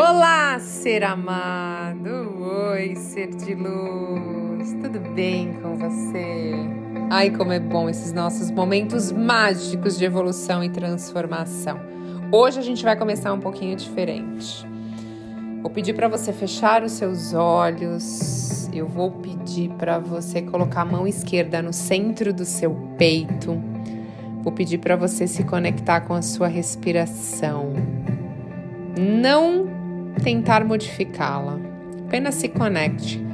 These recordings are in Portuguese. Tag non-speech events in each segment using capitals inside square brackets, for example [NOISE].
Olá, ser amado! Oi, ser de luz! Tudo bem com você? Ai, como é bom esses nossos momentos mágicos de evolução e transformação. Hoje a gente vai começar um pouquinho diferente. Vou pedir para você fechar os seus olhos. Eu vou pedir para você colocar a mão esquerda no centro do seu peito. Vou pedir para você se conectar com a sua respiração. Não tentar modificá-la. Apenas se conecte.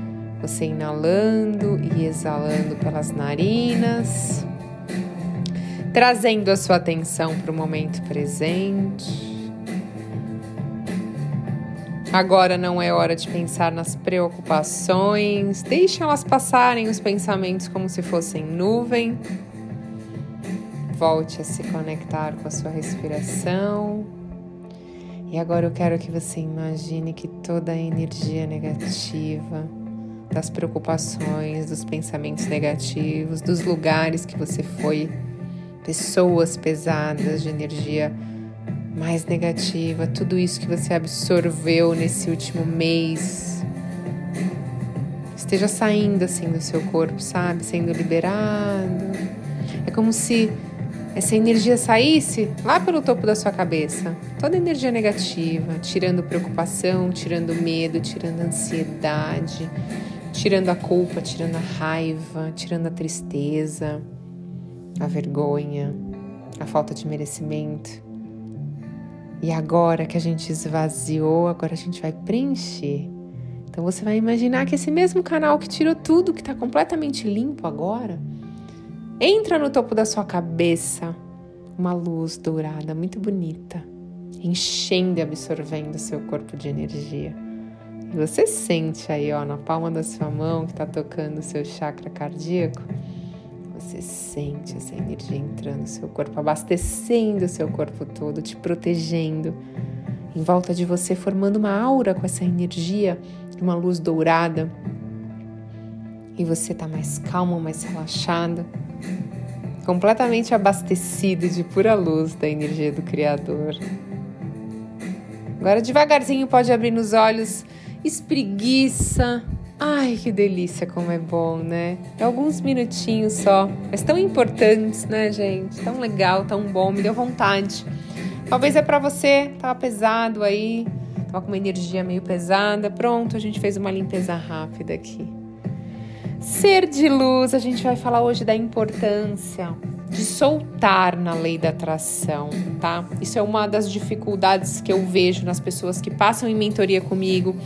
Você inalando e exalando pelas narinas, trazendo a sua atenção para o momento presente. Agora não é hora de pensar nas preocupações, deixe elas passarem os pensamentos como se fossem nuvem. Volte a se conectar com a sua respiração. E agora eu quero que você imagine que toda a energia negativa, das preocupações, dos pensamentos negativos, dos lugares que você foi, pessoas pesadas de energia mais negativa, tudo isso que você absorveu nesse último mês, esteja saindo assim do seu corpo, sabe? Sendo liberado. É como se essa energia saísse lá pelo topo da sua cabeça. Toda energia negativa, tirando preocupação, tirando medo, tirando ansiedade, tirando a culpa, tirando a raiva, tirando a tristeza, a vergonha, a falta de merecimento. E agora que a gente esvaziou, agora a gente vai preencher. Então você vai imaginar que esse mesmo canal que tirou tudo, que está completamente limpo agora, Entra no topo da sua cabeça uma luz dourada muito bonita, enchendo e absorvendo seu corpo de energia. E você sente aí, ó, na palma da sua mão que está tocando o seu chakra cardíaco, você sente essa energia entrando no seu corpo, abastecendo o seu corpo todo, te protegendo. Em volta de você, formando uma aura com essa energia, uma luz dourada. E você está mais calmo, mais relaxado completamente abastecido de pura luz da energia do Criador. Agora, devagarzinho, pode abrir nos olhos, espreguiça. Ai, que delícia, como é bom, né? É alguns minutinhos só, mas tão importantes, né, gente? Tão legal, tão bom, me deu vontade. Talvez é para você, tava pesado aí, tava com uma energia meio pesada. Pronto, a gente fez uma limpeza rápida aqui. Ser de luz, a gente vai falar hoje da importância de soltar na lei da atração, tá? Isso é uma das dificuldades que eu vejo nas pessoas que passam em mentoria comigo,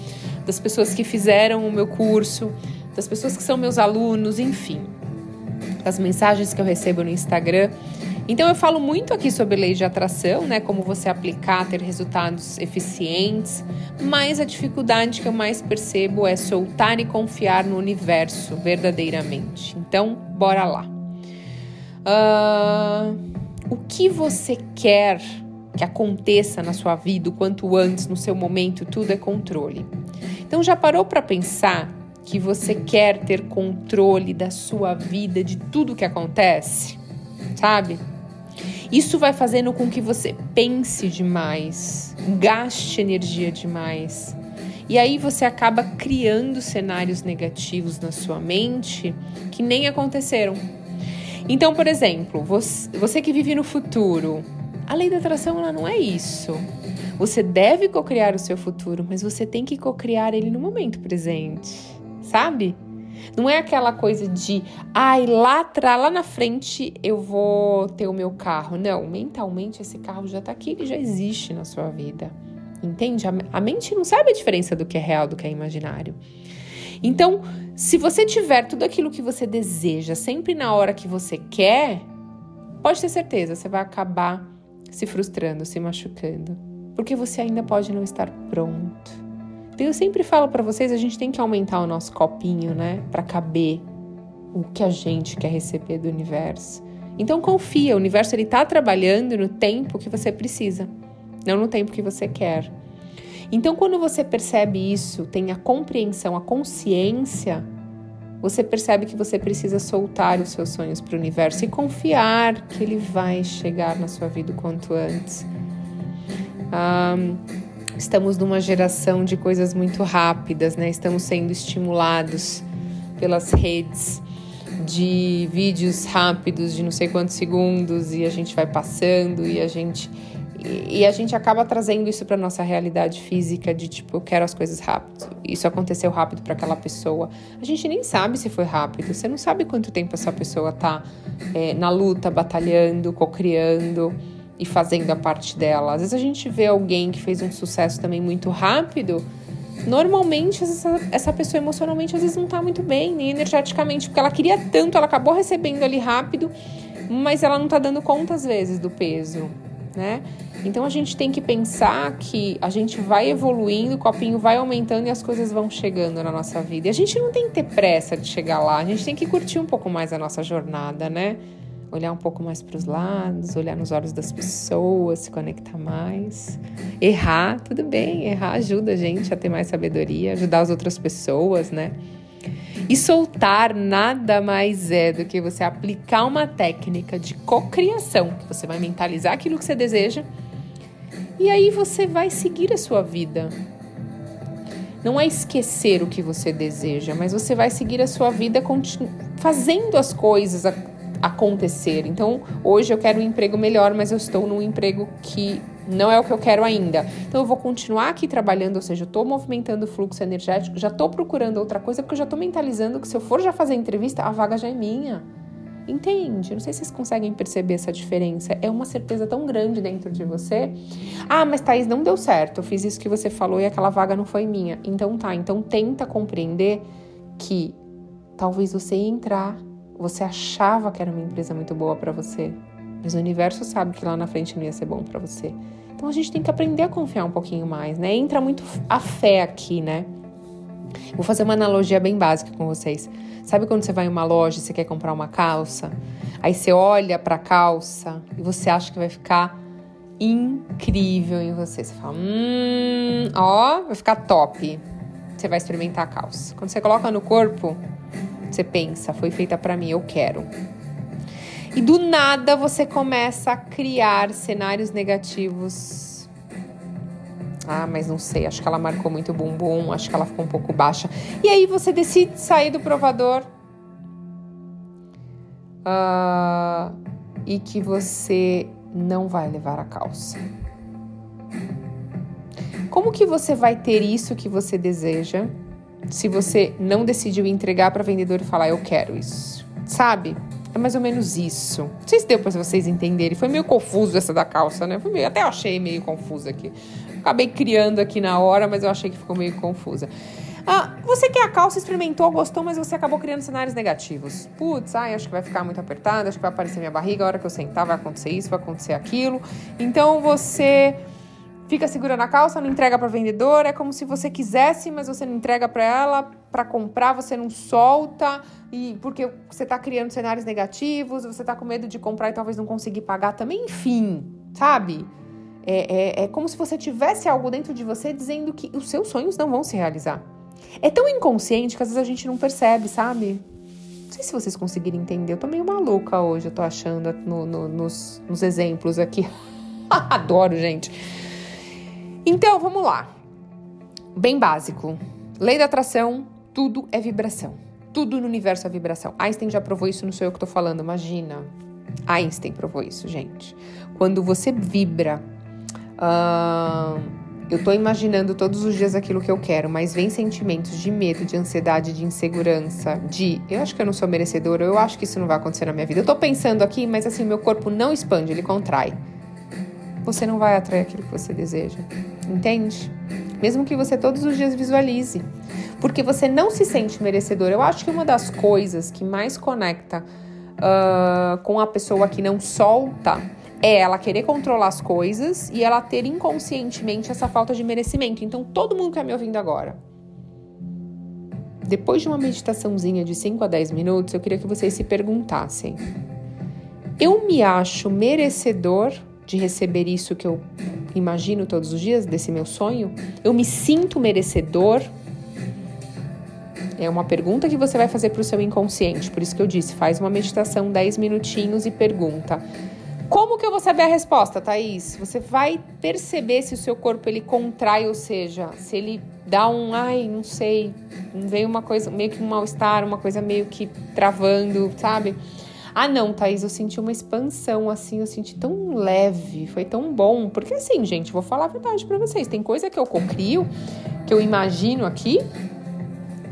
das pessoas que fizeram o meu curso, das pessoas que são meus alunos, enfim. As mensagens que eu recebo no Instagram então eu falo muito aqui sobre lei de atração, né, como você aplicar, ter resultados eficientes, mas a dificuldade que eu mais percebo é soltar e confiar no universo verdadeiramente. Então, bora lá. Uh, o que você quer que aconteça na sua vida o quanto antes, no seu momento, tudo é controle. Então já parou para pensar que você quer ter controle da sua vida, de tudo que acontece? Sabe? Isso vai fazendo com que você pense demais, gaste energia demais. E aí você acaba criando cenários negativos na sua mente que nem aconteceram. Então, por exemplo, você, que vive no futuro, a lei da atração ela não é isso. Você deve cocriar o seu futuro, mas você tem que cocriar ele no momento presente, sabe? Não é aquela coisa de, ai, lá atrás, lá na frente eu vou ter o meu carro. Não, mentalmente esse carro já tá aqui, ele já existe na sua vida. Entende? A, mente não sabe a diferença do que é real do que é imaginário. Então, se você tiver tudo aquilo que você deseja sempre na hora que você quer, pode ter certeza, você vai acabar se frustrando, se machucando, porque você ainda pode não estar pronto. Eu sempre falo para vocês, a gente tem que aumentar o nosso copinho, né, para caber o que a gente quer receber do universo. Então confia, o universo ele tá trabalhando no tempo que você precisa, não no tempo que você quer. Então quando você percebe isso, tem a compreensão, a consciência, você percebe que você precisa soltar os seus sonhos para o universo e confiar que ele vai chegar na sua vida o quanto antes. Um, Estamos numa geração de coisas muito rápidas, né? Estamos sendo estimulados pelas redes de vídeos rápidos de não sei quantos segundos e a gente vai passando e a gente e, a gente acaba trazendo isso para nossa realidade física de tipo, eu quero as coisas rápido. Isso aconteceu rápido para aquela pessoa. A gente nem sabe se foi rápido. Você não sabe quanto tempo essa pessoa tá é, na luta, batalhando, cocriando e fazendo a parte dela. Às vezes a gente vê alguém que fez um sucesso também muito rápido. Normalmente essa, essa pessoa emocionalmente às vezes não tá muito bem, nem energeticamente, porque ela queria tanto, ela acabou recebendo ali rápido, mas ela não tá dando conta às vezes do peso, né? Então a gente tem que pensar que a gente vai evoluindo, o copinho vai aumentando e as coisas vão chegando na nossa vida. E a gente não tem que ter pressa de chegar lá, a gente tem que curtir um pouco mais a nossa jornada, né? Olhar um pouco mais para os lados, olhar nos olhos das pessoas, se conectar mais. Errar, tudo bem, errar ajuda a gente a ter mais sabedoria, ajudar as outras pessoas, né? E soltar nada mais é do que você aplicar uma técnica de cocriação, que você vai mentalizar aquilo que você deseja e aí você vai seguir a sua vida. Não é esquecer o que você deseja, mas você vai seguir a sua vida fazendo as coisas acontecer. Então, hoje eu quero um emprego melhor, mas eu estou num emprego que não é o que eu quero ainda. Então, eu vou continuar aqui trabalhando, ou seja, eu estou movimentando o fluxo energético, já estou procurando outra coisa, porque eu já estou mentalizando que se eu for já fazer entrevista, a vaga já é minha. Entende? Não sei se vocês conseguem perceber essa diferença. É uma certeza tão grande dentro de você. Ah, mas Thaís, não deu certo. Eu fiz isso que você falou e aquela vaga não foi minha. Então tá, então tenta compreender que talvez você entrar, você achava que era uma empresa muito boa para você, mas o universo sabe que lá na frente não ia ser bom para você. Então a gente tem que aprender a confiar um pouquinho mais, né? Entra muito a fé aqui, né? Vou fazer uma analogia bem básica com vocês. Sabe quando você vai em uma loja e você quer comprar uma calça? Aí você olha para a calça e você acha que vai ficar incrível em você. Você fala, hum, ó, vai ficar top. Você vai experimentar a calça. Quando você coloca no corpo, você pensa, foi feita para mim, eu quero. E do nada você começa a criar cenários negativos. Ah, mas não sei, acho que ela marcou muito bumbum, acho que ela ficou um pouco baixa. E aí você decide sair do provador uh, e que você não vai levar a calça. Como que você vai ter isso que você deseja se você não decidiu entregar para vendedor e falar eu quero isso? Sabe? É mais ou menos isso. Não sei se deu para vocês entenderem. Foi meio confuso essa da calça, né? Meio, até achei meio confusa aqui. Acabei criando aqui na hora, mas eu achei que ficou meio confusa. Ah, você quer a calça, experimentou, gostou, mas você acabou criando cenários negativos. Putz, ai, acho que vai ficar muito apertado, acho que vai aparecer minha barriga, a hora que eu sentar vai acontecer isso, vai acontecer aquilo. Então você fica segurando a calça, não entrega para vendedor, é como se você quisesse, mas você não entrega para ela para comprar, você não solta e porque você está criando cenários negativos, você está com medo de comprar e talvez não conseguir pagar também, enfim, sabe? É, é, é como se você tivesse algo dentro de você dizendo que os seus sonhos não vão se realizar. É tão inconsciente que às vezes a gente não percebe, sabe? Não sei se vocês conseguiram entender. Eu tô meio maluca hoje, eu tô achando no, no, nos, nos exemplos aqui. [LAUGHS] Adoro, gente. Então, vamos lá. Bem básico. Lei da atração, tudo é vibração. Tudo no universo é vibração. Einstein já provou isso, não sou eu que tô falando, imagina. Einstein provou isso, gente. Quando você vibra. Uh, eu tô imaginando todos os dias aquilo que eu quero, mas vem sentimentos de medo, de ansiedade, de insegurança, de eu acho que eu não sou merecedora, eu acho que isso não vai acontecer na minha vida. Eu tô pensando aqui, mas assim, meu corpo não expande, ele contrai. Você não vai atrair aquilo que você deseja. Entende? Mesmo que você todos os dias visualize. Porque você não se sente merecedor. Eu acho que uma das coisas que mais conecta uh, com a pessoa que não solta é ela querer controlar as coisas e ela ter inconscientemente essa falta de merecimento. Então, todo mundo que está me ouvindo agora, depois de uma meditaçãozinha de 5 a 10 minutos, eu queria que vocês se perguntassem: eu me acho merecedor de receber isso que eu imagino todos os dias, desse meu sonho? Eu me sinto merecedor? É uma pergunta que você vai fazer para o seu inconsciente. Por isso que eu disse, faz uma meditação 10 minutinhos e pergunta: Como que eu vou saber a resposta, Thaís? Você vai perceber se o seu corpo ele contrai, ou seja, se ele dá um, ai, não sei, veio uma coisa, meio que um mal-estar, uma coisa meio que travando, sabe? Ah, não, Thaís, eu senti uma expansão assim, eu senti tão leve, foi tão bom. Porque assim, gente, vou falar a verdade para vocês, tem coisa que eu cocrio, que eu imagino aqui,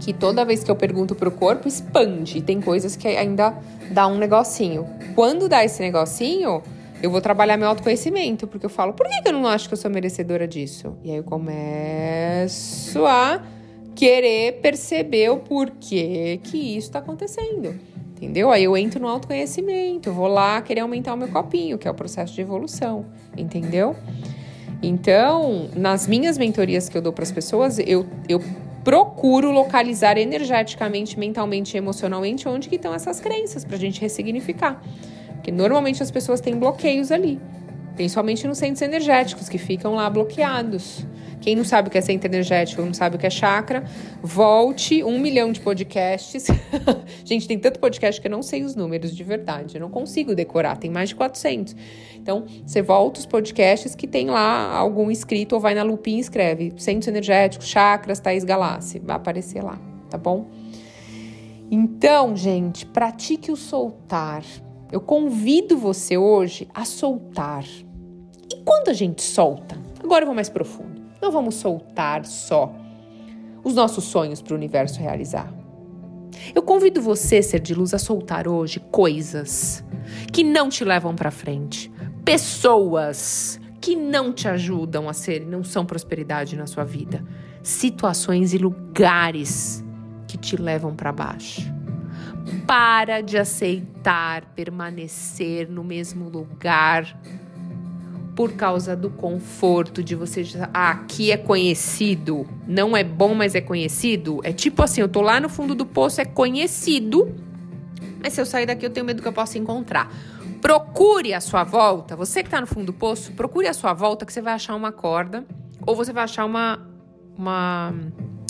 que toda vez que eu pergunto pro corpo, expande. Tem coisas que ainda dá um negocinho. Quando dá esse negocinho, eu vou trabalhar meu autoconhecimento, porque eu falo, por que, eu não acho que eu sou merecedora disso? E aí eu começo a querer perceber o porquê que isso está acontecendo. Entendeu? Aí eu entro no autoconhecimento, vou lá querer aumentar o meu copinho, que é o processo de evolução, entendeu? Então, nas minhas mentorias que eu dou para as pessoas, eu, eu procuro localizar energeticamente, mentalmente e emocionalmente onde que estão essas crenças para a gente ressignificar. Porque normalmente as pessoas têm bloqueios ali, principalmente nos centros energéticos que ficam lá bloqueados. Quem não sabe o que é centro energético, não sabe o que é chakra, volte um milhão de podcasts. [LAUGHS] Gente, tem tanto podcast que eu não sei os números de verdade, eu não consigo decorar, tem mais de 400. Então, você volta os podcasts que tem lá algum escrito ou vai na lupinha e escreve centros energéticos, chakras, Thaís Galassi, vai aparecer lá, tá bom? Então, gente, pratique o soltar. Eu convido você hoje a soltar. E quando a gente solta? Agora eu vou mais profundo. Não vamos soltar só os nossos sonhos para o universo realizar. Eu convido você, ser de luz, a soltar hoje coisas que não te levam para frente, pessoas que não te ajudam a ser, não são prosperidade na sua vida, situações e lugares que te levam para baixo. Para de aceitar permanecer no mesmo lugar por causa do conforto de você já, ah, aqui é conhecido, não é bom, mas é conhecido. É tipo assim, eu tô lá no fundo do poço, é conhecido, mas se eu sair daqui eu tenho medo que eu possa encontrar. Procure a sua volta, você que tá no fundo do poço, procure a sua volta que você vai achar uma corda ou você vai achar uma uma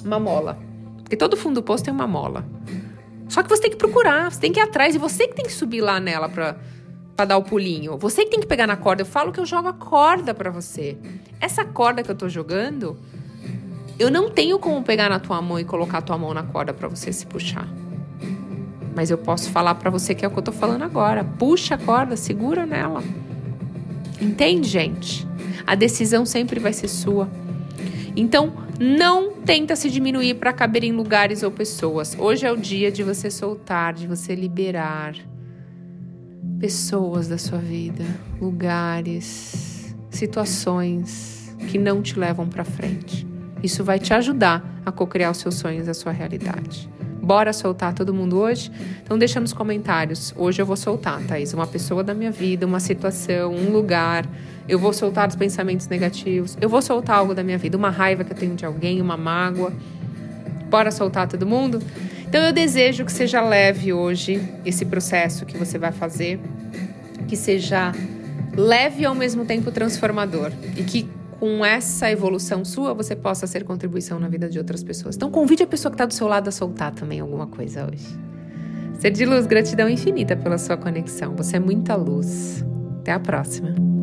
uma mola. Porque todo fundo do poço tem uma mola. Só que você tem que procurar, você tem que ir atrás e você que tem que subir lá nela para para dar o pulinho. Você que tem que pegar na corda. Eu falo que eu jogo a corda para você. Essa corda que eu tô jogando, eu não tenho como pegar na tua mão e colocar a tua mão na corda para você se puxar. Mas eu posso falar para você que é o que eu tô falando agora. Puxa a corda, segura nela. Entende, gente? A decisão sempre vai ser sua. Então, não tenta se diminuir para caber em lugares ou pessoas. Hoje é o dia de você soltar, de você liberar pessoas da sua vida, lugares, situações que não te levam para frente. Isso vai te ajudar a cocriar os seus sonhos, a sua realidade. Bora soltar todo mundo hoje? Então deixa nos comentários. Hoje eu vou soltar, Thaís, uma pessoa da minha vida, uma situação, um lugar. Eu vou soltar os pensamentos negativos. Eu vou soltar algo da minha vida, uma raiva que eu tenho de alguém, uma mágoa. Bora soltar todo mundo? Então eu desejo que seja leve hoje esse processo que você vai fazer, que seja leve e ao mesmo tempo transformador e que com essa evolução sua você possa ser contribuição na vida de outras pessoas. Então convide a pessoa que está do seu lado a soltar também alguma coisa hoje. Ser de luz, gratidão infinita pela sua conexão. Você é muita luz. Até a próxima.